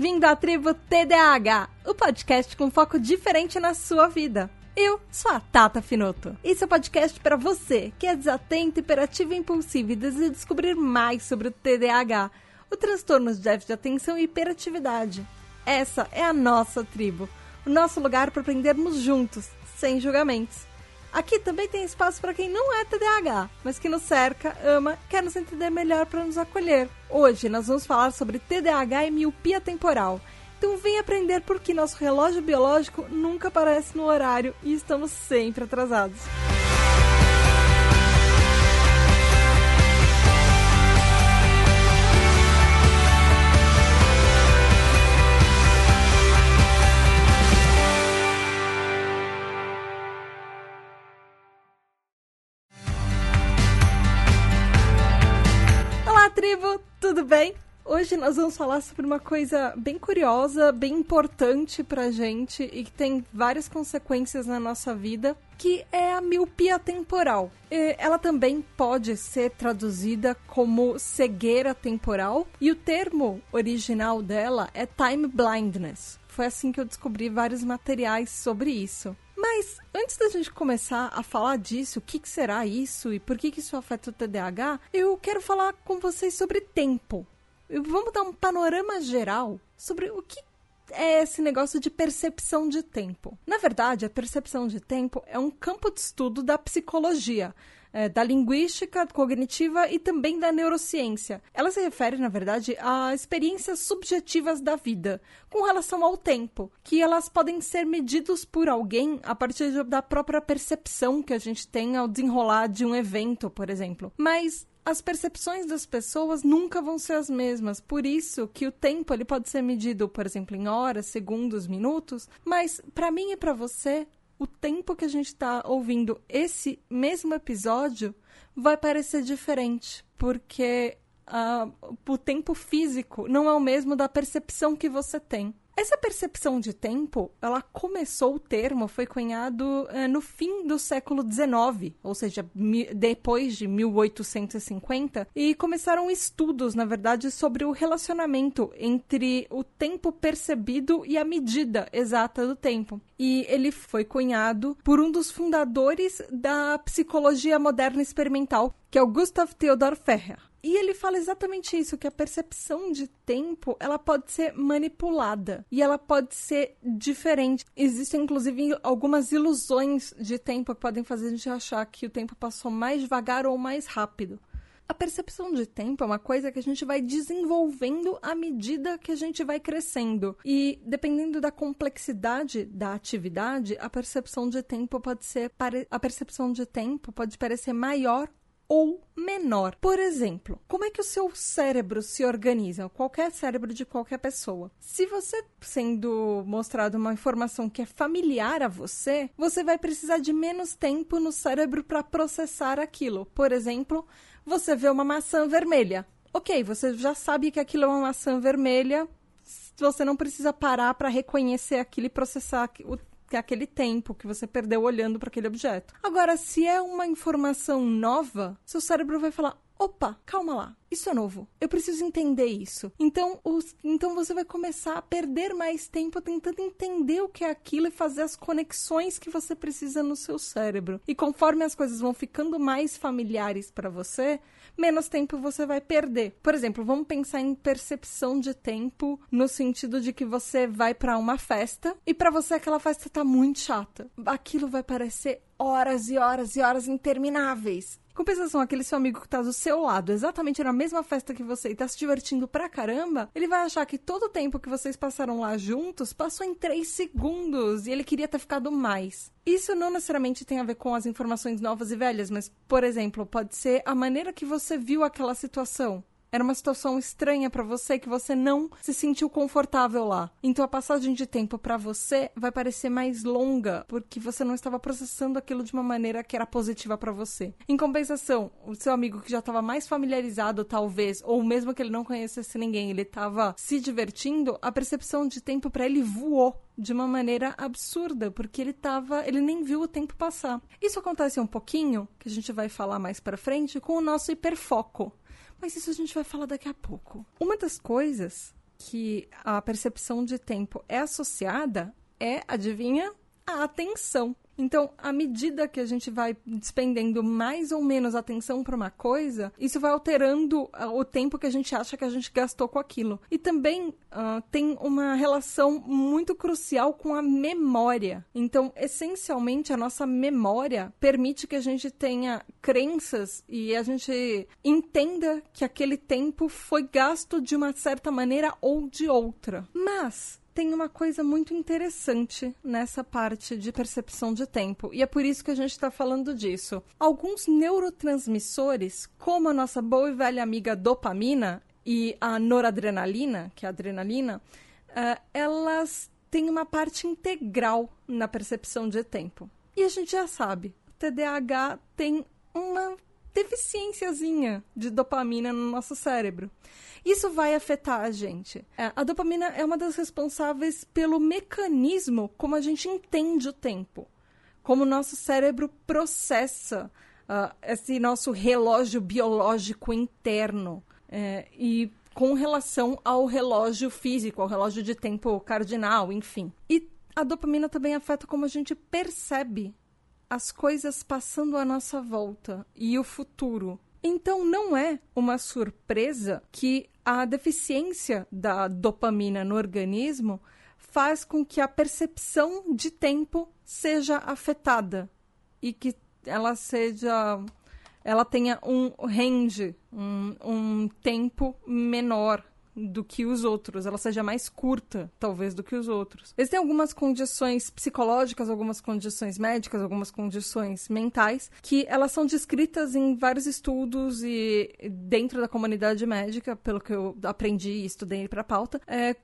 Bem-vindo à tribo TDAH, o podcast com foco diferente na sua vida. Eu sou a Tata Finoto. Esse é o podcast para você que é desatento, hiperativo e impulsivo e deseja descobrir mais sobre o TDAH, o transtorno de déficit de atenção e hiperatividade. Essa é a nossa tribo, o nosso lugar para aprendermos juntos, sem julgamentos. Aqui também tem espaço para quem não é TDAH, mas que nos cerca, ama, quer nos entender melhor para nos acolher. Hoje nós vamos falar sobre TDAH e miopia temporal. Então vem aprender por que nosso relógio biológico nunca aparece no horário e estamos sempre atrasados. Tribo, tudo bem? Hoje nós vamos falar sobre uma coisa bem curiosa, bem importante pra gente e que tem várias consequências na nossa vida, que é a miopia temporal. Ela também pode ser traduzida como cegueira temporal e o termo original dela é time blindness. Foi assim que eu descobri vários materiais sobre isso. Mas antes da gente começar a falar disso, o que, que será isso e por que, que isso afeta o TDAH, eu quero falar com vocês sobre tempo. Vamos dar um panorama geral sobre o que é esse negócio de percepção de tempo. Na verdade, a percepção de tempo é um campo de estudo da psicologia é, da linguística cognitiva e também da neurociência. Ela se refere, na verdade, a experiências subjetivas da vida com relação ao tempo, que elas podem ser medidos por alguém a partir da própria percepção que a gente tem ao desenrolar de um evento, por exemplo. Mas as percepções das pessoas nunca vão ser as mesmas. Por isso que o tempo ele pode ser medido, por exemplo, em horas, segundos, minutos, mas para mim e para você, o tempo que a gente está ouvindo esse mesmo episódio vai parecer diferente, porque uh, o tempo físico não é o mesmo da percepção que você tem. Essa percepção de tempo, ela começou, o termo foi cunhado eh, no fim do século XIX, ou seja, depois de 1850, e começaram estudos, na verdade, sobre o relacionamento entre o tempo percebido e a medida exata do tempo. E ele foi cunhado por um dos fundadores da psicologia moderna experimental, que é o Gustav Theodor Ferrer. E ele fala exatamente isso, que a percepção de tempo, ela pode ser manipulada e ela pode ser diferente. Existem inclusive algumas ilusões de tempo que podem fazer a gente achar que o tempo passou mais devagar ou mais rápido. A percepção de tempo é uma coisa que a gente vai desenvolvendo à medida que a gente vai crescendo. E dependendo da complexidade da atividade, a percepção de tempo pode ser a percepção de tempo pode parecer maior ou menor. Por exemplo, como é que o seu cérebro se organiza? Qualquer cérebro de qualquer pessoa. Se você sendo mostrado uma informação que é familiar a você, você vai precisar de menos tempo no cérebro para processar aquilo. Por exemplo, você vê uma maçã vermelha. Ok, você já sabe que aquilo é uma maçã vermelha. Você não precisa parar para reconhecer aquilo e processar o aquele tempo que você perdeu olhando para aquele objeto. Agora, se é uma informação nova, seu cérebro vai falar: opa, calma lá, isso é novo. Eu preciso entender isso. Então, os, então você vai começar a perder mais tempo tentando entender o que é aquilo e fazer as conexões que você precisa no seu cérebro. E conforme as coisas vão ficando mais familiares para você, menos tempo você vai perder. Por exemplo, vamos pensar em percepção de tempo no sentido de que você vai para uma festa e para você aquela festa tá muito chata. Aquilo vai parecer horas e horas e horas intermináveis. Compensação, aquele seu amigo que tá do seu lado, exatamente na mesma festa que você e tá se divertindo pra caramba, ele vai achar que todo o tempo que vocês passaram lá juntos passou em 3 segundos e ele queria ter ficado mais. Isso não necessariamente tem a ver com as informações novas e velhas, mas, por exemplo, pode ser a maneira que você viu aquela situação. Era uma situação estranha para você que você não se sentiu confortável lá. Então a passagem de tempo para você vai parecer mais longa porque você não estava processando aquilo de uma maneira que era positiva para você. Em compensação, o seu amigo que já estava mais familiarizado talvez, ou mesmo que ele não conhecesse ninguém, ele estava se divertindo, a percepção de tempo para ele voou de uma maneira absurda, porque ele tava, ele nem viu o tempo passar. Isso acontece um pouquinho, que a gente vai falar mais para frente, com o nosso hiperfoco. Mas isso a gente vai falar daqui a pouco. Uma das coisas que a percepção de tempo é associada é, adivinha, a atenção. Então, à medida que a gente vai despendendo mais ou menos atenção para uma coisa, isso vai alterando uh, o tempo que a gente acha que a gente gastou com aquilo. E também uh, tem uma relação muito crucial com a memória. Então, essencialmente, a nossa memória permite que a gente tenha crenças e a gente entenda que aquele tempo foi gasto de uma certa maneira ou de outra. Mas tem uma coisa muito interessante nessa parte de percepção de tempo, e é por isso que a gente está falando disso. Alguns neurotransmissores, como a nossa boa e velha amiga dopamina e a noradrenalina, que é a adrenalina, uh, elas têm uma parte integral na percepção de tempo. E a gente já sabe, o TDAH tem uma deficiênciazinha de dopamina no nosso cérebro. Isso vai afetar a gente. É, a dopamina é uma das responsáveis pelo mecanismo como a gente entende o tempo, como o nosso cérebro processa uh, esse nosso relógio biológico interno. É, e com relação ao relógio físico, ao relógio de tempo cardinal, enfim. E a dopamina também afeta como a gente percebe as coisas passando à nossa volta e o futuro. Então não é uma surpresa que a deficiência da dopamina no organismo faz com que a percepção de tempo seja afetada e que ela seja ela tenha um range, um, um tempo menor do que os outros, ela seja mais curta, talvez, do que os outros. Existem algumas condições psicológicas, algumas condições médicas, algumas condições mentais, que elas são descritas em vários estudos e dentro da comunidade médica, pelo que eu aprendi e estudei para a pauta, é,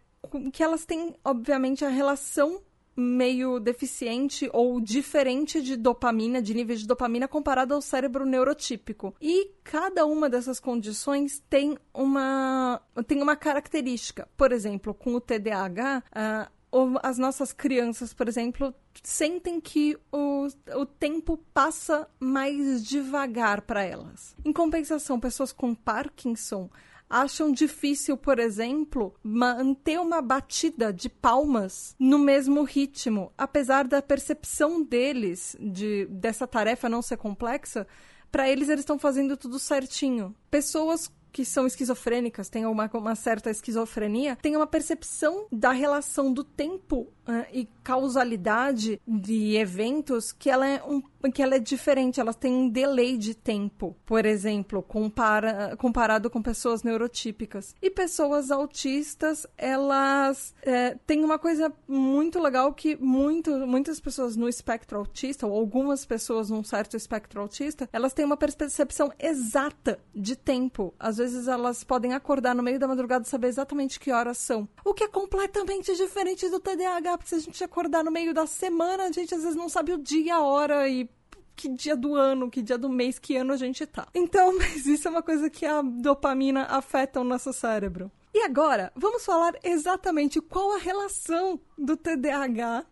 que elas têm, obviamente, a relação meio deficiente ou diferente de dopamina, de níveis de dopamina comparado ao cérebro neurotípico. E cada uma dessas condições tem uma, tem uma característica. Por exemplo, com o TDAH, uh, as nossas crianças, por exemplo, sentem que o, o tempo passa mais devagar para elas. Em compensação, pessoas com Parkinson acham difícil, por exemplo, manter uma batida de palmas no mesmo ritmo, apesar da percepção deles de dessa tarefa não ser complexa, para eles eles estão fazendo tudo certinho. Pessoas que são esquizofrênicas, têm uma, uma certa esquizofrenia, têm uma percepção da relação do tempo uh, e causalidade de eventos que ela é um que ela é diferente, elas têm um delay de tempo, por exemplo, compara, comparado com pessoas neurotípicas. E pessoas autistas, elas é, têm uma coisa muito legal que muito, muitas pessoas no espectro autista, ou algumas pessoas num certo espectro autista, elas têm uma percepção exata de tempo. Às vezes elas podem acordar no meio da madrugada e saber exatamente que horas são. O que é completamente diferente do TDAH, porque se a gente acordar no meio da semana, a gente às vezes não sabe o dia, a hora e que dia do ano, que dia do mês, que ano a gente tá. Então, mas isso é uma coisa que a dopamina afeta o nosso cérebro. E agora, vamos falar exatamente qual a relação do TDAH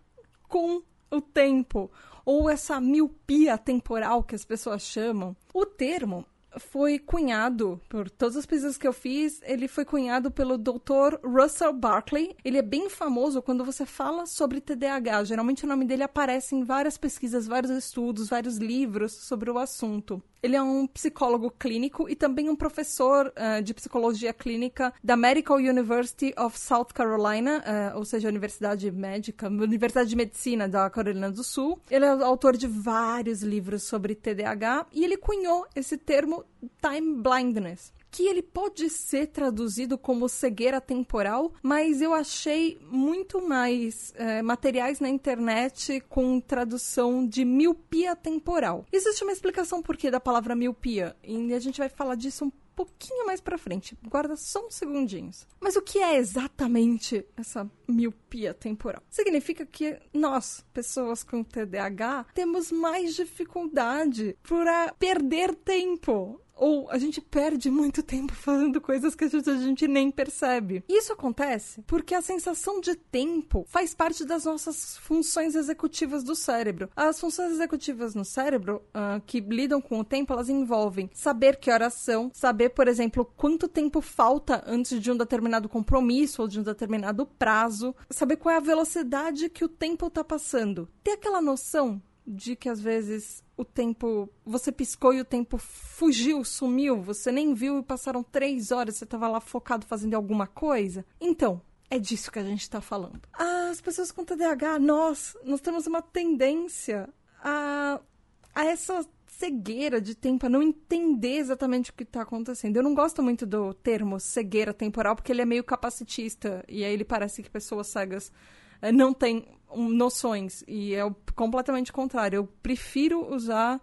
com o tempo, ou essa miopia temporal que as pessoas chamam. O termo foi cunhado, por todas as pesquisas que eu fiz, ele foi cunhado pelo Dr. Russell Barkley. Ele é bem famoso quando você fala sobre TDAH. Geralmente o nome dele aparece em várias pesquisas, vários estudos, vários livros sobre o assunto. Ele é um psicólogo clínico e também um professor uh, de psicologia clínica da Medical University of South Carolina, uh, ou seja, Universidade Médica, Universidade de Medicina da Carolina do Sul. Ele é autor de vários livros sobre TDAH e ele cunhou esse termo time blindness que ele pode ser traduzido como cegueira temporal, mas eu achei muito mais é, materiais na internet com tradução de miopia temporal. Existe uma explicação por que da palavra miopia, e a gente vai falar disso um pouquinho mais para frente. Guarda só uns segundinhos. Mas o que é exatamente essa miopia temporal? Significa que nós, pessoas com TDAH, temos mais dificuldade para perder tempo ou a gente perde muito tempo fazendo coisas que a gente, nem percebe. Isso acontece porque a sensação de tempo faz parte das nossas funções executivas do cérebro. As funções executivas no cérebro uh, que lidam com o tempo, elas envolvem saber que horas são, saber, por exemplo, quanto tempo falta antes de um determinado compromisso ou de um determinado prazo, saber qual é a velocidade que o tempo está passando. Ter aquela noção de que às vezes o tempo. Você piscou e o tempo fugiu, sumiu, você nem viu e passaram três horas, você estava lá focado fazendo alguma coisa. Então, é disso que a gente está falando. As pessoas com TDAH, nós, nós temos uma tendência a, a essa cegueira de tempo, a não entender exatamente o que está acontecendo. Eu não gosto muito do termo cegueira temporal, porque ele é meio capacitista, e aí ele parece que pessoas cegas não têm noções. E é completamente contrário. Eu prefiro usar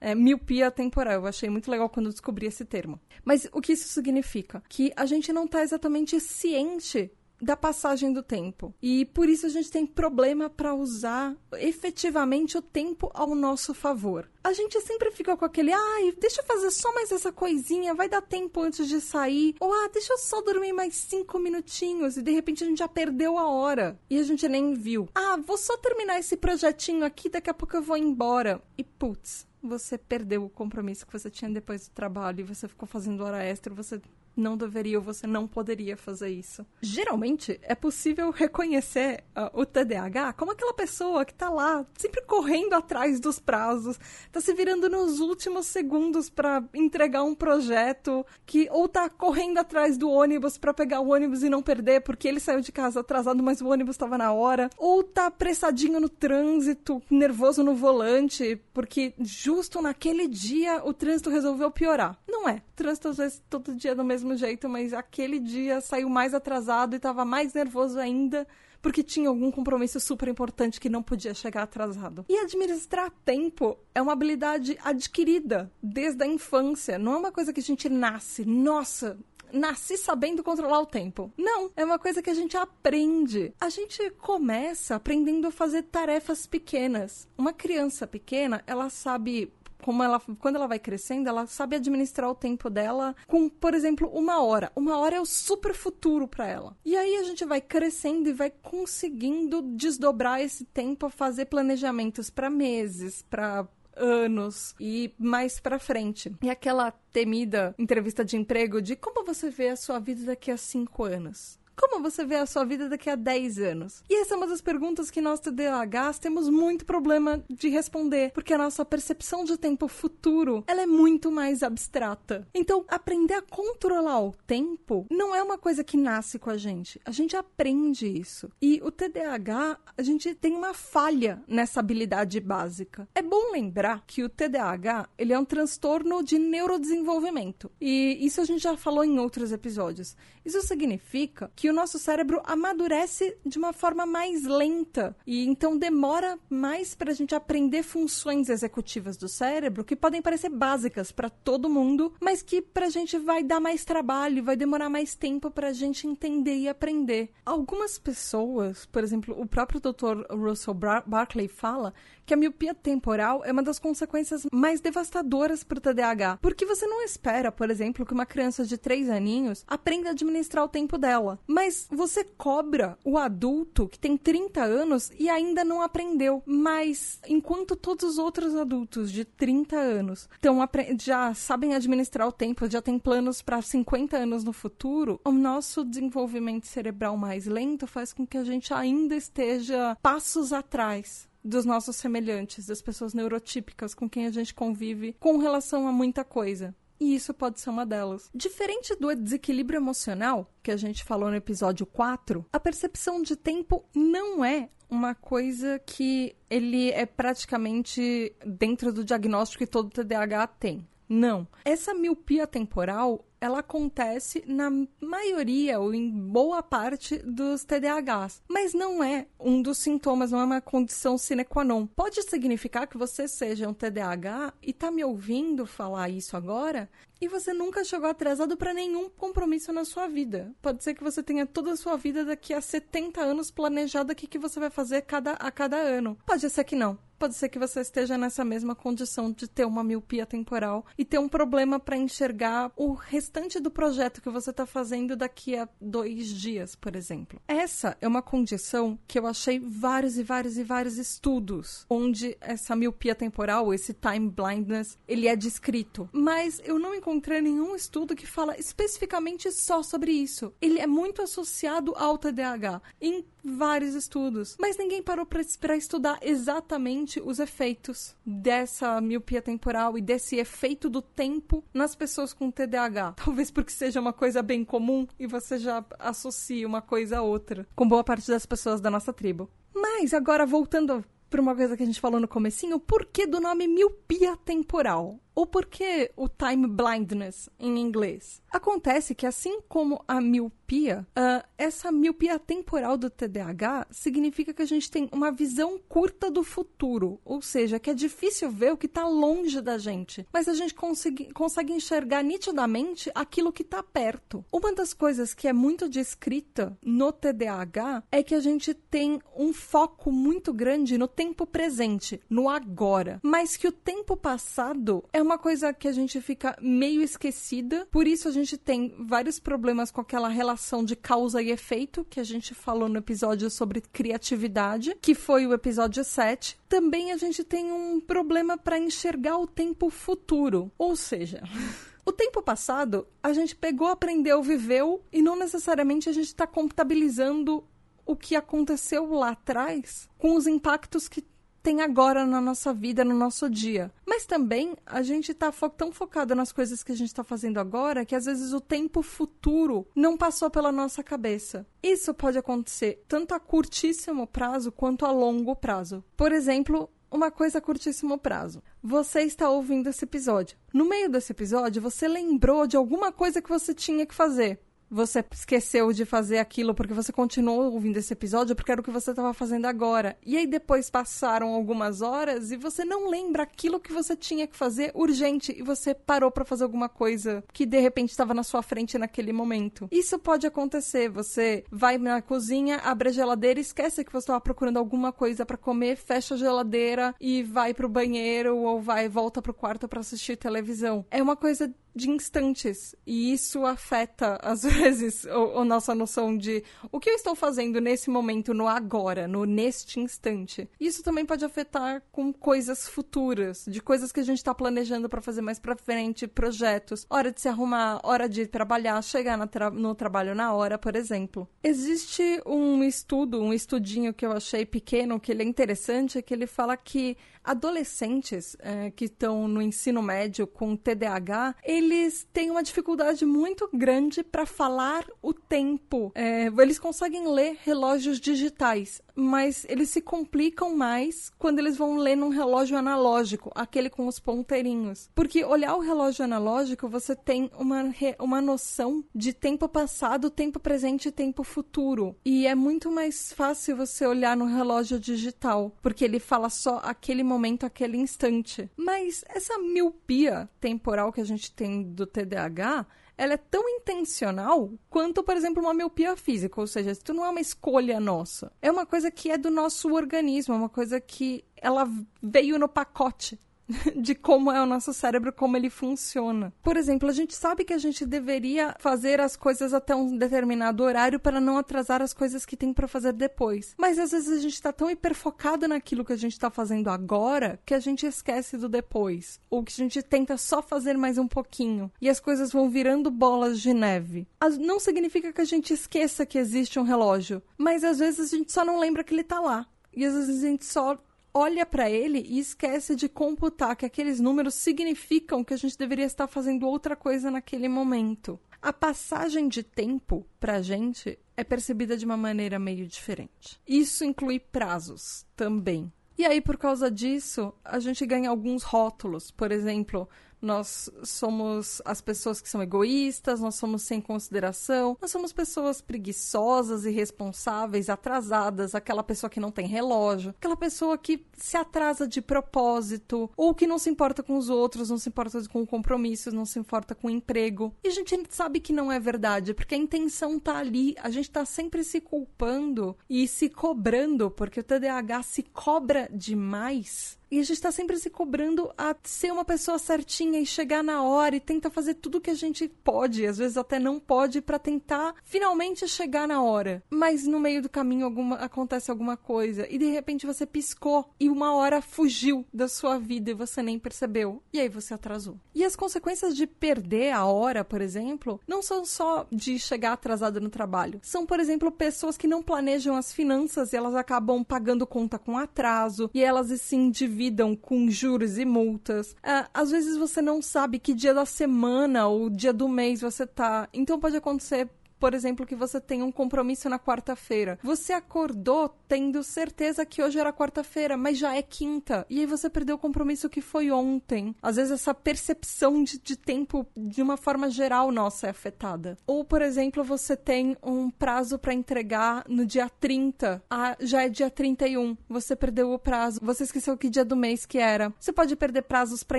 é, miopia temporal. Eu achei muito legal quando descobri esse termo. Mas o que isso significa? Que a gente não está exatamente ciente da passagem do tempo. E por isso a gente tem problema para usar efetivamente o tempo ao nosso favor. A gente sempre fica com aquele, ai, deixa eu fazer só mais essa coisinha, vai dar tempo antes de sair. Ou, ah, deixa eu só dormir mais cinco minutinhos. E de repente a gente já perdeu a hora. E a gente nem viu. Ah, vou só terminar esse projetinho aqui, daqui a pouco eu vou embora. E putz, você perdeu o compromisso que você tinha depois do trabalho e você ficou fazendo hora extra, você não deveria ou você não poderia fazer isso. Geralmente é possível reconhecer uh, o TDAH como aquela pessoa que tá lá sempre correndo atrás dos prazos, tá se virando nos últimos segundos para entregar um projeto, que ou tá correndo atrás do ônibus para pegar o ônibus e não perder porque ele saiu de casa atrasado, mas o ônibus estava na hora, ou tá apressadinho no trânsito, nervoso no volante, porque justo naquele dia o trânsito resolveu piorar. Não é. O trânsito às vezes todo dia é do mesmo mesmo jeito, mas aquele dia saiu mais atrasado e estava mais nervoso ainda porque tinha algum compromisso super importante que não podia chegar atrasado. E administrar tempo é uma habilidade adquirida desde a infância, não é uma coisa que a gente nasce, nossa, nasci sabendo controlar o tempo. Não, é uma coisa que a gente aprende. A gente começa aprendendo a fazer tarefas pequenas. Uma criança pequena, ela sabe como ela, quando ela vai crescendo, ela sabe administrar o tempo dela com, por exemplo, uma hora. Uma hora é o super futuro para ela. E aí a gente vai crescendo e vai conseguindo desdobrar esse tempo a fazer planejamentos para meses, para anos e mais para frente. E aquela temida entrevista de emprego de como você vê a sua vida daqui a cinco anos. Como você vê a sua vida daqui a 10 anos? E essa é uma das perguntas que nós TDAHs temos muito problema de responder, porque a nossa percepção de tempo futuro, ela é muito mais abstrata. Então, aprender a controlar o tempo não é uma coisa que nasce com a gente. A gente aprende isso. E o TDAH, a gente tem uma falha nessa habilidade básica. É bom lembrar que o TDAH, ele é um transtorno de neurodesenvolvimento. E isso a gente já falou em outros episódios. Isso significa que o nosso cérebro amadurece de uma forma mais lenta e então demora mais para a gente aprender funções executivas do cérebro que podem parecer básicas para todo mundo, mas que para a gente vai dar mais trabalho, vai demorar mais tempo para a gente entender e aprender. Algumas pessoas, por exemplo, o próprio Dr. Russell Barkley fala que a miopia temporal é uma das consequências mais devastadoras para o TDAH, porque você não espera, por exemplo, que uma criança de 3 aninhos aprenda a administrar o tempo dela, mas você cobra o adulto que tem 30 anos e ainda não aprendeu, mas enquanto todos os outros adultos de 30 anos estão já sabem administrar o tempo, já têm planos para 50 anos no futuro, o nosso desenvolvimento cerebral mais lento faz com que a gente ainda esteja passos atrás dos nossos semelhantes, das pessoas neurotípicas com quem a gente convive com relação a muita coisa. E isso pode ser uma delas. Diferente do desequilíbrio emocional, que a gente falou no episódio 4, a percepção de tempo não é uma coisa que ele é praticamente dentro do diagnóstico que todo TDAH tem. Não. Essa miopia temporal ela acontece na maioria ou em boa parte dos TDAHs, mas não é um dos sintomas, não é uma condição sine qua non. Pode significar que você seja um TDAH e tá me ouvindo falar isso agora e você nunca chegou atrasado para nenhum compromisso na sua vida. Pode ser que você tenha toda a sua vida daqui a 70 anos planejada o que, que você vai fazer cada, a cada ano. Pode ser que não. Pode ser que você esteja nessa mesma condição de ter uma miopia temporal e ter um problema para enxergar o restante do projeto que você está fazendo daqui a dois dias, por exemplo. Essa é uma condição que eu achei vários e vários e vários estudos onde essa miopia temporal, esse time blindness, ele é descrito. Mas eu não encontrei nenhum estudo que fala especificamente só sobre isso. Ele é muito associado ao TDAH em vários estudos, mas ninguém parou para estudar exatamente os efeitos dessa miopia temporal e desse efeito do tempo nas pessoas com TDAH. Talvez porque seja uma coisa bem comum e você já associa uma coisa a outra, com boa parte das pessoas da nossa tribo. Mas agora voltando para uma coisa que a gente falou no comecinho, por que do nome miopia temporal? Ou por que o time blindness em inglês? Acontece que, assim como a miopia, uh, essa miopia temporal do TDAH significa que a gente tem uma visão curta do futuro, ou seja, que é difícil ver o que está longe da gente, mas a gente consegue, consegue enxergar nitidamente aquilo que está perto. Uma das coisas que é muito descrita no TDAH é que a gente tem um foco muito grande no tempo presente, no agora, mas que o tempo passado é uma coisa que a gente fica meio esquecida, por isso a gente tem vários problemas com aquela relação de causa e efeito que a gente falou no episódio sobre criatividade, que foi o episódio 7. Também a gente tem um problema para enxergar o tempo futuro, ou seja, O tempo passado, a gente pegou, aprendeu, viveu e não necessariamente a gente está contabilizando o que aconteceu lá atrás com os impactos que tem agora na nossa vida, no nosso dia. Mas também a gente tá fo tão focado nas coisas que a gente tá fazendo agora que às vezes o tempo futuro não passou pela nossa cabeça. Isso pode acontecer tanto a curtíssimo prazo quanto a longo prazo. Por exemplo, uma coisa a curtíssimo prazo. Você está ouvindo esse episódio. No meio desse episódio, você lembrou de alguma coisa que você tinha que fazer você esqueceu de fazer aquilo porque você continuou ouvindo esse episódio porque era o que você estava fazendo agora. E aí depois passaram algumas horas e você não lembra aquilo que você tinha que fazer urgente e você parou para fazer alguma coisa que de repente estava na sua frente naquele momento. Isso pode acontecer. Você vai na cozinha, abre a geladeira, esquece que você estava procurando alguma coisa para comer, fecha a geladeira e vai pro banheiro ou vai volta pro quarto para assistir televisão. É uma coisa de instantes. E isso afeta, às vezes, a nossa noção de o que eu estou fazendo nesse momento, no agora, no neste instante. Isso também pode afetar com coisas futuras, de coisas que a gente está planejando para fazer mais para frente, projetos, hora de se arrumar, hora de trabalhar, chegar tra no trabalho na hora, por exemplo. Existe um estudo, um estudinho que eu achei pequeno, que ele é interessante, é que ele fala que adolescentes é, que estão no ensino médio com TDAH, eles têm uma dificuldade muito grande para falar o tempo. É, eles conseguem ler relógios digitais, mas eles se complicam mais quando eles vão ler num relógio analógico, aquele com os ponteirinhos. Porque olhar o relógio analógico, você tem uma, uma noção de tempo passado, tempo presente e tempo futuro. E é muito mais fácil você olhar no relógio digital, porque ele fala só aquele momento momento, aquele instante. Mas essa miopia temporal que a gente tem do TDAH, ela é tão intencional quanto, por exemplo, uma miopia física, ou seja, isso não é uma escolha nossa. É uma coisa que é do nosso organismo, é uma coisa que ela veio no pacote de como é o nosso cérebro, como ele funciona. Por exemplo, a gente sabe que a gente deveria fazer as coisas até um determinado horário para não atrasar as coisas que tem para fazer depois. Mas às vezes a gente está tão hiperfocado naquilo que a gente está fazendo agora que a gente esquece do depois. Ou que a gente tenta só fazer mais um pouquinho. E as coisas vão virando bolas de neve. Não significa que a gente esqueça que existe um relógio, mas às vezes a gente só não lembra que ele está lá. E às vezes a gente só olha para ele e esquece de computar que aqueles números significam que a gente deveria estar fazendo outra coisa naquele momento. A passagem de tempo para a gente é percebida de uma maneira meio diferente. Isso inclui prazos também. E aí, por causa disso, a gente ganha alguns rótulos. Por exemplo, nós somos as pessoas que são egoístas, nós somos sem consideração, nós somos pessoas preguiçosas, irresponsáveis, atrasadas, aquela pessoa que não tem relógio, aquela pessoa que se atrasa de propósito, ou que não se importa com os outros, não se importa com compromissos, não se importa com emprego. E a gente sabe que não é verdade, porque a intenção tá ali, a gente tá sempre se culpando e se cobrando, porque o TDAH se cobra demais e a gente tá sempre se cobrando a ser uma pessoa certinha e chegar na hora e tenta fazer tudo que a gente pode, às vezes até não pode, para tentar finalmente chegar na hora. Mas no meio do caminho alguma, acontece alguma coisa e de repente você piscou e uma hora fugiu da sua vida e você nem percebeu. E aí você atrasou. E as consequências de perder a hora, por exemplo, não são só de chegar atrasado no trabalho. São, por exemplo, pessoas que não planejam as finanças e elas acabam pagando conta com atraso e elas se endividam com juros e multas. É, às vezes você não sabe que dia da semana ou dia do mês você tá. Então pode acontecer por exemplo, que você tem um compromisso na quarta-feira. Você acordou tendo certeza que hoje era quarta-feira, mas já é quinta. E aí você perdeu o compromisso que foi ontem. Às vezes essa percepção de, de tempo, de uma forma geral, nossa, é afetada. Ou, por exemplo, você tem um prazo para entregar no dia 30. Ah, já é dia 31. Você perdeu o prazo. Você esqueceu que dia do mês que era. Você pode perder prazos para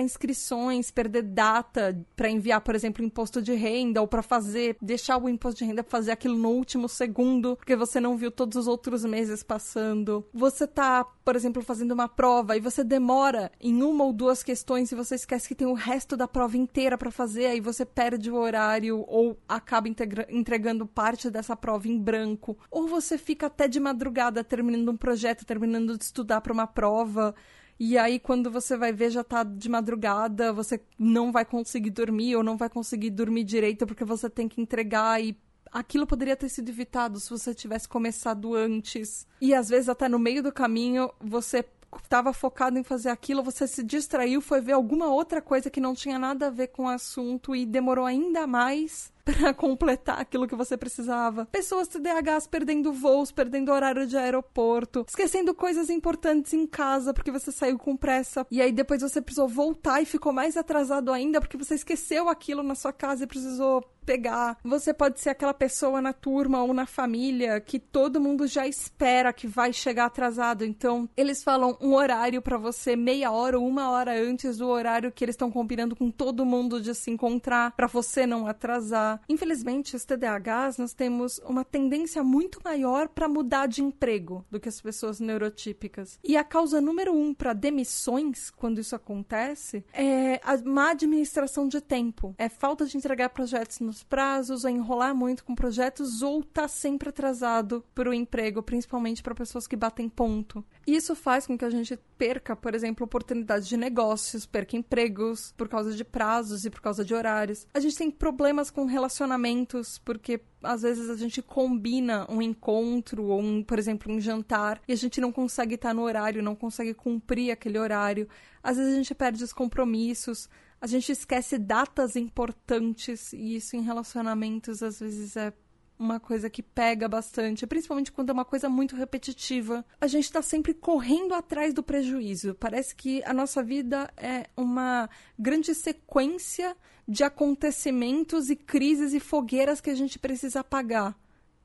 inscrições, perder data para enviar, por exemplo, imposto de renda ou para fazer, deixar o imposto de ainda fazer aquilo no último segundo, porque você não viu todos os outros meses passando. Você tá, por exemplo, fazendo uma prova e você demora em uma ou duas questões e você esquece que tem o resto da prova inteira para fazer, aí você perde o horário ou acaba entregando parte dessa prova em branco. Ou você fica até de madrugada terminando um projeto, terminando de estudar para uma prova. E aí, quando você vai ver, já tá de madrugada, você não vai conseguir dormir ou não vai conseguir dormir direito porque você tem que entregar e aquilo poderia ter sido evitado se você tivesse começado antes. E às vezes até no meio do caminho você estava focado em fazer aquilo, você se distraiu, foi ver alguma outra coisa que não tinha nada a ver com o assunto e demorou ainda mais para completar aquilo que você precisava. Pessoas TDAHs perdendo voos, perdendo horário de aeroporto, esquecendo coisas importantes em casa porque você saiu com pressa e aí depois você precisou voltar e ficou mais atrasado ainda porque você esqueceu aquilo na sua casa e precisou pegar. Você pode ser aquela pessoa na turma ou na família que todo mundo já espera que vai chegar atrasado. Então, eles falam um horário para você meia hora ou uma hora antes do horário que eles estão combinando com todo mundo de se encontrar para você não atrasar. Infelizmente, os TDAHs nós temos uma tendência muito maior para mudar de emprego do que as pessoas neurotípicas. E a causa número um para demissões, quando isso acontece, é a má administração de tempo. É falta de entregar projetos nos prazos, ou enrolar muito com projetos, ou tá sempre atrasado para o emprego, principalmente para pessoas que batem ponto. Isso faz com que a gente perca, por exemplo, oportunidades de negócios, perca empregos por causa de prazos e por causa de horários. A gente tem problemas com relacionamentos, porque às vezes a gente combina um encontro ou, um, por exemplo, um jantar e a gente não consegue estar no horário, não consegue cumprir aquele horário. Às vezes a gente perde os compromissos, a gente esquece datas importantes e isso em relacionamentos às vezes é uma coisa que pega bastante, principalmente quando é uma coisa muito repetitiva. A gente está sempre correndo atrás do prejuízo. Parece que a nossa vida é uma grande sequência de acontecimentos e crises e fogueiras que a gente precisa apagar,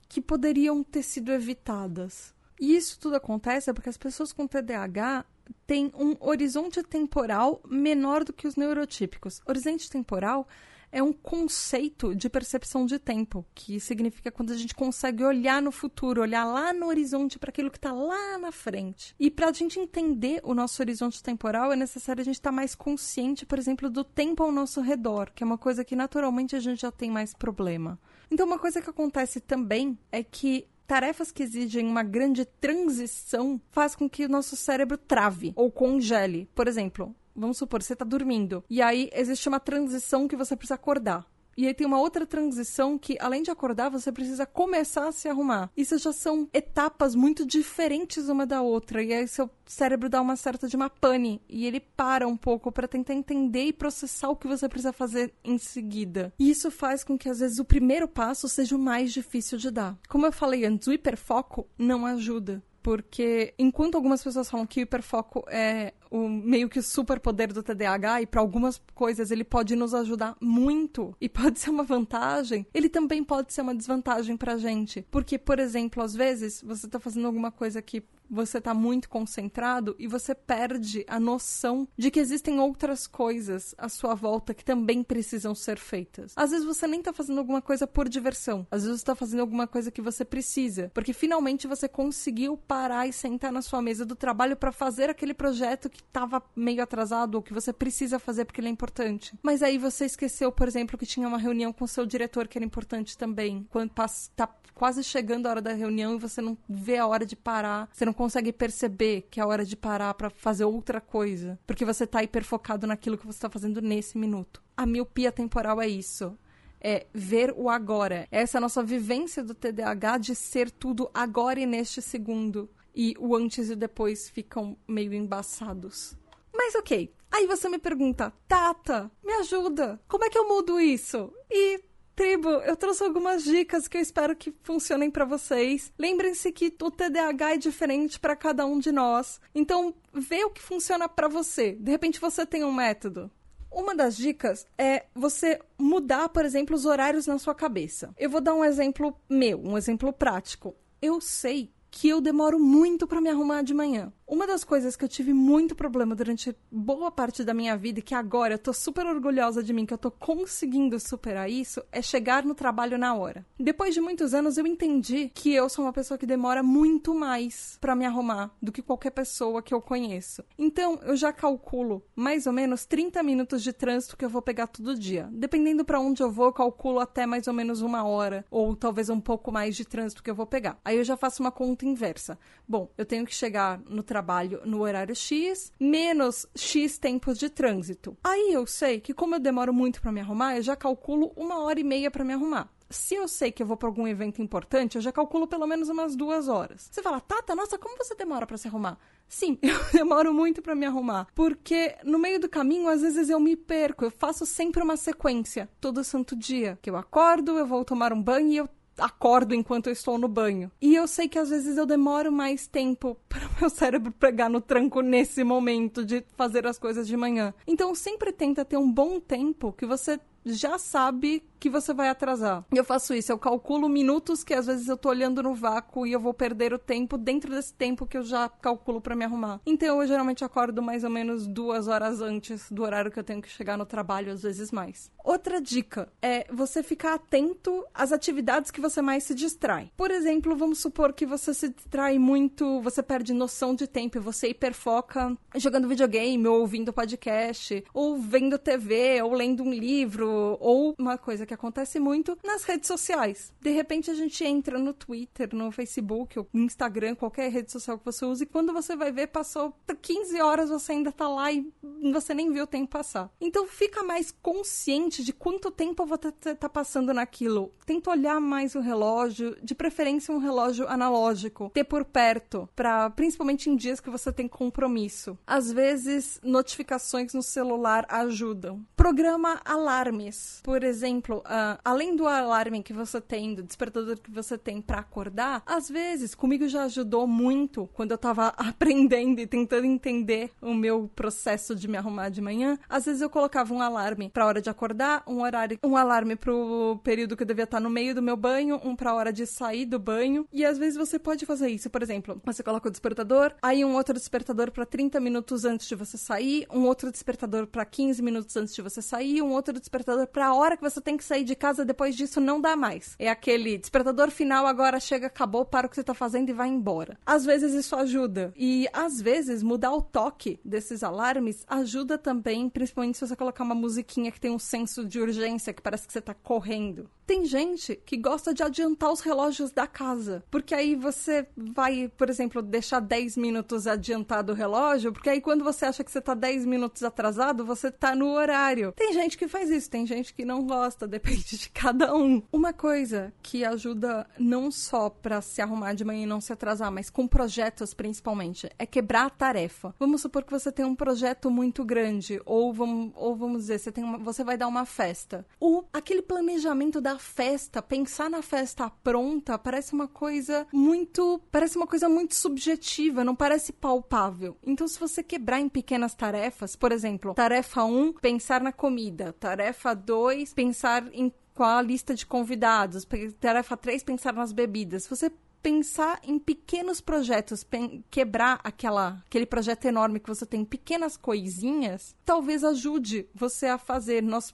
que poderiam ter sido evitadas. E isso tudo acontece porque as pessoas com TDAH têm um horizonte temporal menor do que os neurotípicos. Horizonte temporal é um conceito de percepção de tempo, que significa quando a gente consegue olhar no futuro, olhar lá no horizonte para aquilo que está lá na frente. E para a gente entender o nosso horizonte temporal, é necessário a gente estar tá mais consciente, por exemplo, do tempo ao nosso redor, que é uma coisa que naturalmente a gente já tem mais problema. Então, uma coisa que acontece também é que tarefas que exigem uma grande transição faz com que o nosso cérebro trave ou congele. Por exemplo, vamos supor, você está dormindo e aí existe uma transição que você precisa acordar. E aí tem uma outra transição que, além de acordar, você precisa começar a se arrumar. Isso já são etapas muito diferentes uma da outra. E aí seu cérebro dá uma certa de uma pane. E ele para um pouco para tentar entender e processar o que você precisa fazer em seguida. E isso faz com que, às vezes, o primeiro passo seja o mais difícil de dar. Como eu falei antes, o hiperfoco não ajuda. Porque enquanto algumas pessoas falam que o hiperfoco é o meio que o superpoder do TDAH e para algumas coisas ele pode nos ajudar muito e pode ser uma vantagem, ele também pode ser uma desvantagem pra gente. Porque, por exemplo, às vezes você tá fazendo alguma coisa que você está muito concentrado e você perde a noção de que existem outras coisas à sua volta que também precisam ser feitas. Às vezes você nem está fazendo alguma coisa por diversão, às vezes você está fazendo alguma coisa que você precisa, porque finalmente você conseguiu parar e sentar na sua mesa do trabalho para fazer aquele projeto que estava meio atrasado ou que você precisa fazer porque ele é importante. Mas aí você esqueceu, por exemplo, que tinha uma reunião com seu diretor que era importante também. Quando está quase chegando a hora da reunião e você não vê a hora de parar, você não consegue perceber que é hora de parar para fazer outra coisa, porque você tá hiperfocado naquilo que você tá fazendo nesse minuto. A miopia temporal é isso é ver o agora. Essa é a nossa vivência do TDAH de ser tudo agora e neste segundo. E o antes e o depois ficam meio embaçados. Mas ok. Aí você me pergunta, Tata, me ajuda. Como é que eu mudo isso? E Tribo, eu trouxe algumas dicas que eu espero que funcionem para vocês. Lembrem-se que o TDAH é diferente para cada um de nós. Então, vê o que funciona para você. De repente você tem um método. Uma das dicas é você mudar, por exemplo, os horários na sua cabeça. Eu vou dar um exemplo meu, um exemplo prático. Eu sei que eu demoro muito para me arrumar de manhã. Uma das coisas que eu tive muito problema durante boa parte da minha vida e que agora eu tô super orgulhosa de mim que eu tô conseguindo superar isso é chegar no trabalho na hora. Depois de muitos anos eu entendi que eu sou uma pessoa que demora muito mais para me arrumar do que qualquer pessoa que eu conheço. Então eu já calculo mais ou menos 30 minutos de trânsito que eu vou pegar todo dia. Dependendo para onde eu vou, eu calculo até mais ou menos uma hora ou talvez um pouco mais de trânsito que eu vou pegar. Aí eu já faço uma conta inversa. Bom, eu tenho que chegar no trabalho trabalho no horário X, menos X tempos de trânsito. Aí eu sei que, como eu demoro muito para me arrumar, eu já calculo uma hora e meia para me arrumar se eu sei que eu vou para algum evento importante, eu já calculo pelo menos umas duas horas. Você fala, Tata, nossa, como você demora para se arrumar? Sim, eu demoro muito para me arrumar, porque no meio do caminho às vezes eu me perco. Eu faço sempre uma sequência todo santo dia, que eu acordo, eu vou tomar um banho e eu acordo enquanto eu estou no banho. E eu sei que às vezes eu demoro mais tempo para o meu cérebro pegar no tranco nesse momento de fazer as coisas de manhã. Então sempre tenta ter um bom tempo que você já sabe que você vai atrasar. Eu faço isso, eu calculo minutos que às vezes eu tô olhando no vácuo e eu vou perder o tempo dentro desse tempo que eu já calculo para me arrumar. Então eu geralmente acordo mais ou menos duas horas antes do horário que eu tenho que chegar no trabalho, às vezes mais. Outra dica é você ficar atento às atividades que você mais se distrai. Por exemplo, vamos supor que você se distrai muito, você perde noção de tempo você hiperfoca jogando videogame, ou ouvindo podcast, ou vendo TV, ou lendo um livro, ou uma coisa que acontece muito nas redes sociais. De repente a gente entra no Twitter, no Facebook, ou no Instagram, qualquer rede social que você use, e quando você vai ver, passou 15 horas, você ainda tá lá e você nem viu o tempo passar. Então fica mais consciente de quanto tempo você tá passando naquilo. Tenta olhar mais o relógio, de preferência um relógio analógico, ter por perto, para principalmente em dias que você tem compromisso. Às vezes, notificações no celular ajudam. Programa alarme alarmes. Por exemplo, uh, além do alarme que você tem, do despertador que você tem para acordar, às vezes comigo já ajudou muito quando eu tava aprendendo e tentando entender o meu processo de me arrumar de manhã. Às vezes eu colocava um alarme para hora de acordar, um horário, um alarme pro período que eu devia estar no meio do meu banho, um para hora de sair do banho. E às vezes você pode fazer isso, por exemplo, você coloca o despertador, aí um outro despertador para 30 minutos antes de você sair, um outro despertador para 15 minutos antes de você sair, um outro despertador despertador pra hora que você tem que sair de casa, depois disso não dá mais. É aquele despertador final, agora chega, acabou, para o que você tá fazendo e vai embora. Às vezes isso ajuda. E às vezes mudar o toque desses alarmes ajuda também, principalmente se você colocar uma musiquinha que tem um senso de urgência, que parece que você tá correndo. Tem gente que gosta de adiantar os relógios da casa, porque aí você vai, por exemplo, deixar 10 minutos adiantado o relógio, porque aí quando você acha que você tá 10 minutos atrasado, você tá no horário. Tem gente que faz isso, tem gente que não gosta, depende de cada um. Uma coisa que ajuda não só para se arrumar de manhã e não se atrasar, mas com projetos principalmente, é quebrar a tarefa. Vamos supor que você tem um projeto muito grande, ou vamos, ou vamos dizer, você, tem uma, você vai dar uma festa. O, aquele planejamento da festa, pensar na festa pronta, parece uma coisa muito, parece uma coisa muito subjetiva, não parece palpável. Então, se você quebrar em pequenas tarefas, por exemplo, tarefa 1, pensar na comida, tarefa 2, pensar em qual a lista de convidados, tarefa 3, pensar nas bebidas. Você pensar em pequenos projetos, quebrar aquela, aquele projeto enorme que você tem em pequenas coisinhas, talvez ajude você a fazer. Nós,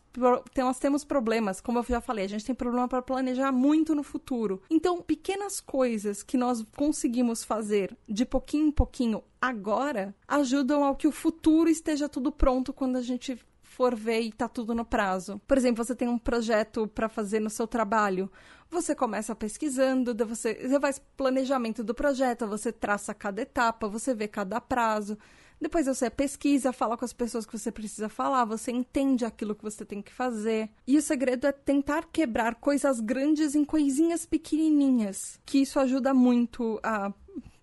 nós temos problemas, como eu já falei, a gente tem problema para planejar muito no futuro. Então, pequenas coisas que nós conseguimos fazer de pouquinho em pouquinho agora ajudam ao que o futuro esteja tudo pronto quando a gente for ver e tá tudo no prazo. Por exemplo, você tem um projeto para fazer no seu trabalho você começa pesquisando, você, você faz planejamento do projeto, você traça cada etapa, você vê cada prazo. Depois você pesquisa, fala com as pessoas que você precisa falar, você entende aquilo que você tem que fazer. E o segredo é tentar quebrar coisas grandes em coisinhas pequenininhas, que isso ajuda muito a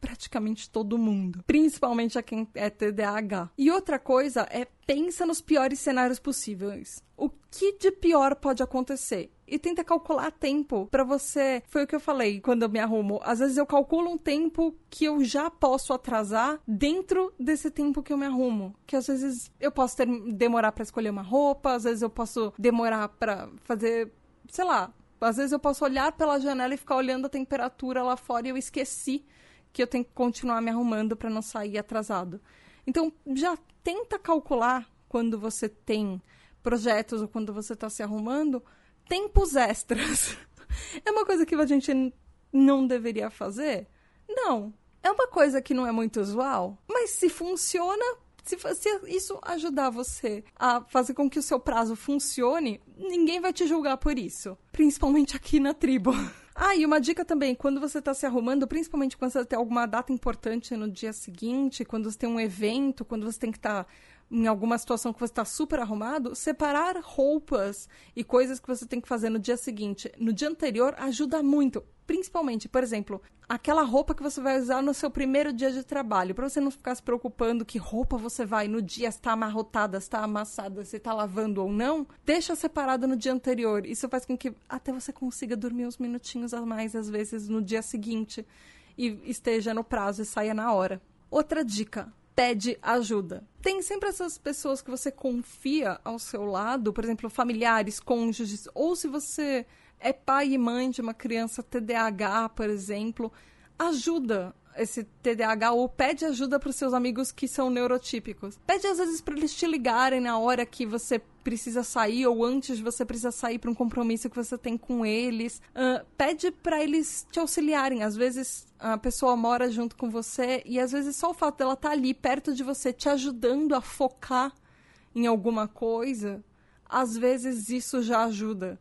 praticamente todo mundo, principalmente a quem é TDAH. E outra coisa é pensa nos piores cenários possíveis. O que de pior pode acontecer? E tenta calcular tempo para você. Foi o que eu falei quando eu me arrumo. Às vezes eu calculo um tempo que eu já posso atrasar dentro desse tempo que eu me arrumo. Que às vezes eu posso ter, demorar para escolher uma roupa, às vezes eu posso demorar para fazer, sei lá, às vezes eu posso olhar pela janela e ficar olhando a temperatura lá fora e eu esqueci que eu tenho que continuar me arrumando para não sair atrasado. Então, já tenta calcular quando você tem projetos ou quando você está se arrumando, tempos extras. é uma coisa que a gente não deveria fazer? Não. É uma coisa que não é muito usual, mas se funciona, se, se, isso ajudar você a fazer com que o seu prazo funcione, ninguém vai te julgar por isso. Principalmente aqui na tribo. Ah, e uma dica também, quando você está se arrumando, principalmente quando você tem alguma data importante no dia seguinte, quando você tem um evento, quando você tem que estar tá em alguma situação que você está super arrumado, separar roupas e coisas que você tem que fazer no dia seguinte, no dia anterior, ajuda muito. Principalmente, por exemplo, aquela roupa que você vai usar no seu primeiro dia de trabalho, para você não ficar se preocupando que roupa você vai no dia está amarrotada, está amassada, se está lavando ou não, deixa separado no dia anterior. Isso faz com que até você consiga dormir uns minutinhos a mais às vezes no dia seguinte e esteja no prazo e saia na hora. Outra dica: pede ajuda. Tem sempre essas pessoas que você confia ao seu lado, por exemplo, familiares, cônjuges, ou se você é pai e mãe de uma criança TDAH, por exemplo, ajuda esse TDAH ou pede ajuda para os seus amigos que são neurotípicos. Pede às vezes para eles te ligarem na hora que você precisa sair ou antes você precisa sair para um compromisso que você tem com eles. Uh, pede para eles te auxiliarem. Às vezes a pessoa mora junto com você e às vezes só o fato dela estar tá ali perto de você te ajudando a focar em alguma coisa, às vezes isso já ajuda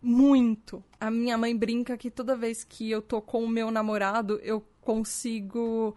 muito. A minha mãe brinca que toda vez que eu tô com o meu namorado, eu consigo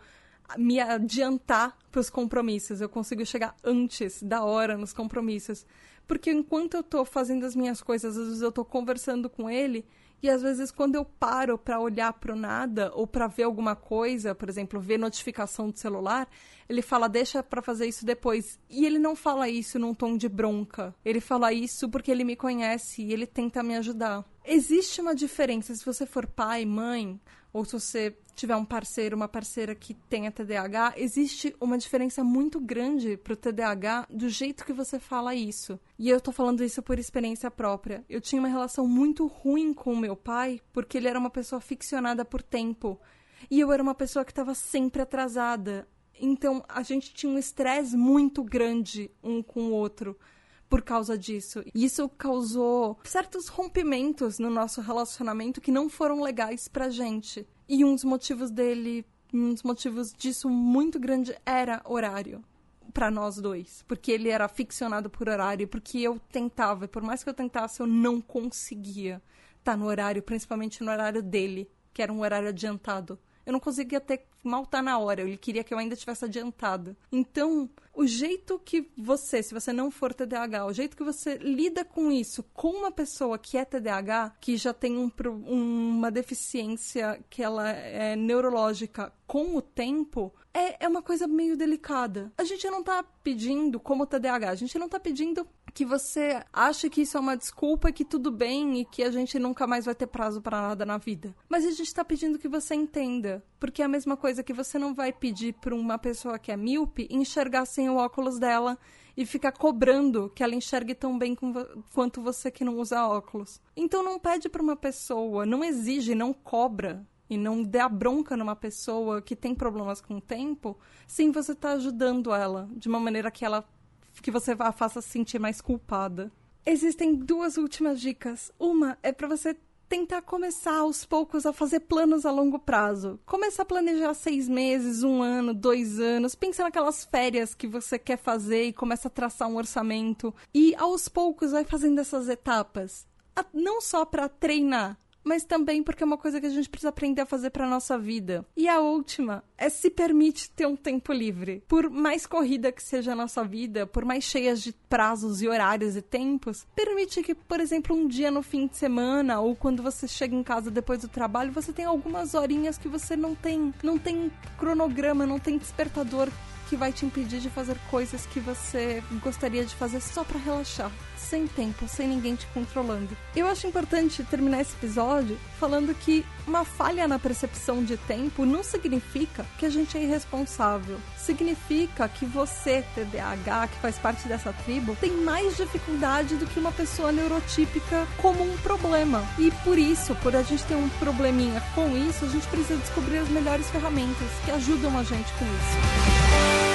me adiantar para os compromissos, eu consigo chegar antes da hora nos compromissos. Porque enquanto eu tô fazendo as minhas coisas, às vezes eu tô conversando com ele e às vezes quando eu paro para olhar para o nada ou para ver alguma coisa, por exemplo, ver notificação do celular, ele fala deixa para fazer isso depois. E ele não fala isso num tom de bronca. Ele fala isso porque ele me conhece e ele tenta me ajudar. Existe uma diferença se você for pai, mãe, ou se você tiver um parceiro, uma parceira que tenha TDAH, existe uma diferença muito grande pro TDAH do jeito que você fala isso. E eu tô falando isso por experiência própria. Eu tinha uma relação muito ruim com o meu pai, porque ele era uma pessoa ficcionada por tempo. E eu era uma pessoa que estava sempre atrasada. Então a gente tinha um estresse muito grande um com o outro por causa disso. E isso causou certos rompimentos no nosso relacionamento que não foram legais pra gente. E um dos motivos dele, um dos motivos disso muito grande era horário para nós dois, porque ele era ficcionado por horário, porque eu tentava, e por mais que eu tentasse, eu não conseguia estar tá no horário, principalmente no horário dele, que era um horário adiantado. Eu não conseguia ter mal tá na hora, ele queria que eu ainda tivesse adiantado. Então, o jeito que você, se você não for TDAH, o jeito que você lida com isso com uma pessoa que é TDAH, que já tem um, uma deficiência que ela é neurológica com o tempo, é, é uma coisa meio delicada. A gente não tá pedindo, como TDAH, a gente não tá pedindo que você ache que isso é uma desculpa, que tudo bem e que a gente nunca mais vai ter prazo para nada na vida. Mas a gente tá pedindo que você entenda, porque é a mesma coisa que você não vai pedir para uma pessoa que é míope enxergar sem o óculos dela e ficar cobrando que ela enxergue tão bem quanto você que não usa óculos. Então não pede para uma pessoa, não exige, não cobra e não dê a bronca numa pessoa que tem problemas com o tempo, sem você estar tá ajudando ela de uma maneira que ela que você a faça se sentir mais culpada. Existem duas últimas dicas. Uma é para você tentar começar aos poucos a fazer planos a longo prazo. Começa a planejar seis meses, um ano, dois anos. Pensa naquelas férias que você quer fazer e começa a traçar um orçamento. E aos poucos vai fazendo essas etapas. Não só para treinar, mas também porque é uma coisa que a gente precisa aprender a fazer para nossa vida. E a última é se permite ter um tempo livre. Por mais corrida que seja a nossa vida, por mais cheias de prazos e horários e tempos, permite que, por exemplo, um dia no fim de semana ou quando você chega em casa depois do trabalho, você tem algumas horinhas que você não tem, não tem cronograma, não tem despertador que vai te impedir de fazer coisas que você gostaria de fazer só para relaxar sem tempo, sem ninguém te controlando. Eu acho importante terminar esse episódio falando que uma falha na percepção de tempo não significa que a gente é irresponsável. Significa que você, TDAH, que faz parte dessa tribo, tem mais dificuldade do que uma pessoa neurotípica como um problema. E por isso, por a gente ter um probleminha com isso, a gente precisa descobrir as melhores ferramentas que ajudam a gente com isso.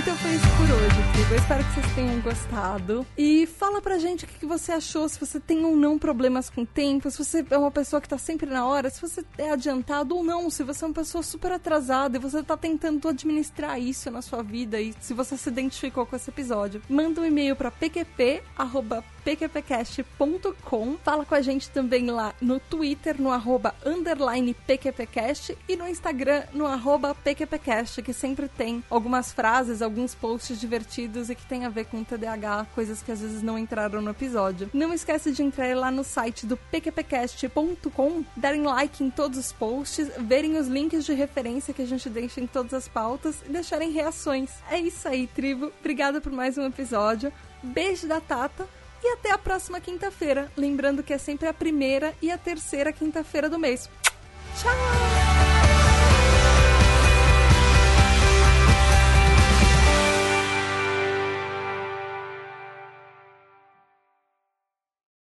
Então foi isso por hoje. Eu espero que vocês tenham gostado. E fala pra gente o que você achou, se você tem ou não problemas com tempo, se você é uma pessoa que tá sempre na hora, se você é adiantado ou não, se você é uma pessoa super atrasada e você tá tentando administrar isso na sua vida e se você se identificou com esse episódio. Manda um e-mail pra pqp, pqpcast.com. Fala com a gente também lá no Twitter, no arroba underline pqpcast e no Instagram, no arroba pqpcast, que sempre tem algumas frases, alguns posts divertidos e que tem a ver com TDAH, coisas que às vezes não entraram no episódio. Não esquece de entrar lá no site do pqpcast.com, darem like em todos os posts, verem os links de referência que a gente deixa em todas as pautas e deixarem reações. É isso aí, tribo. Obrigada por mais um episódio. Beijo da Tata e até a próxima quinta-feira. Lembrando que é sempre a primeira e a terceira quinta-feira do mês. Tchau!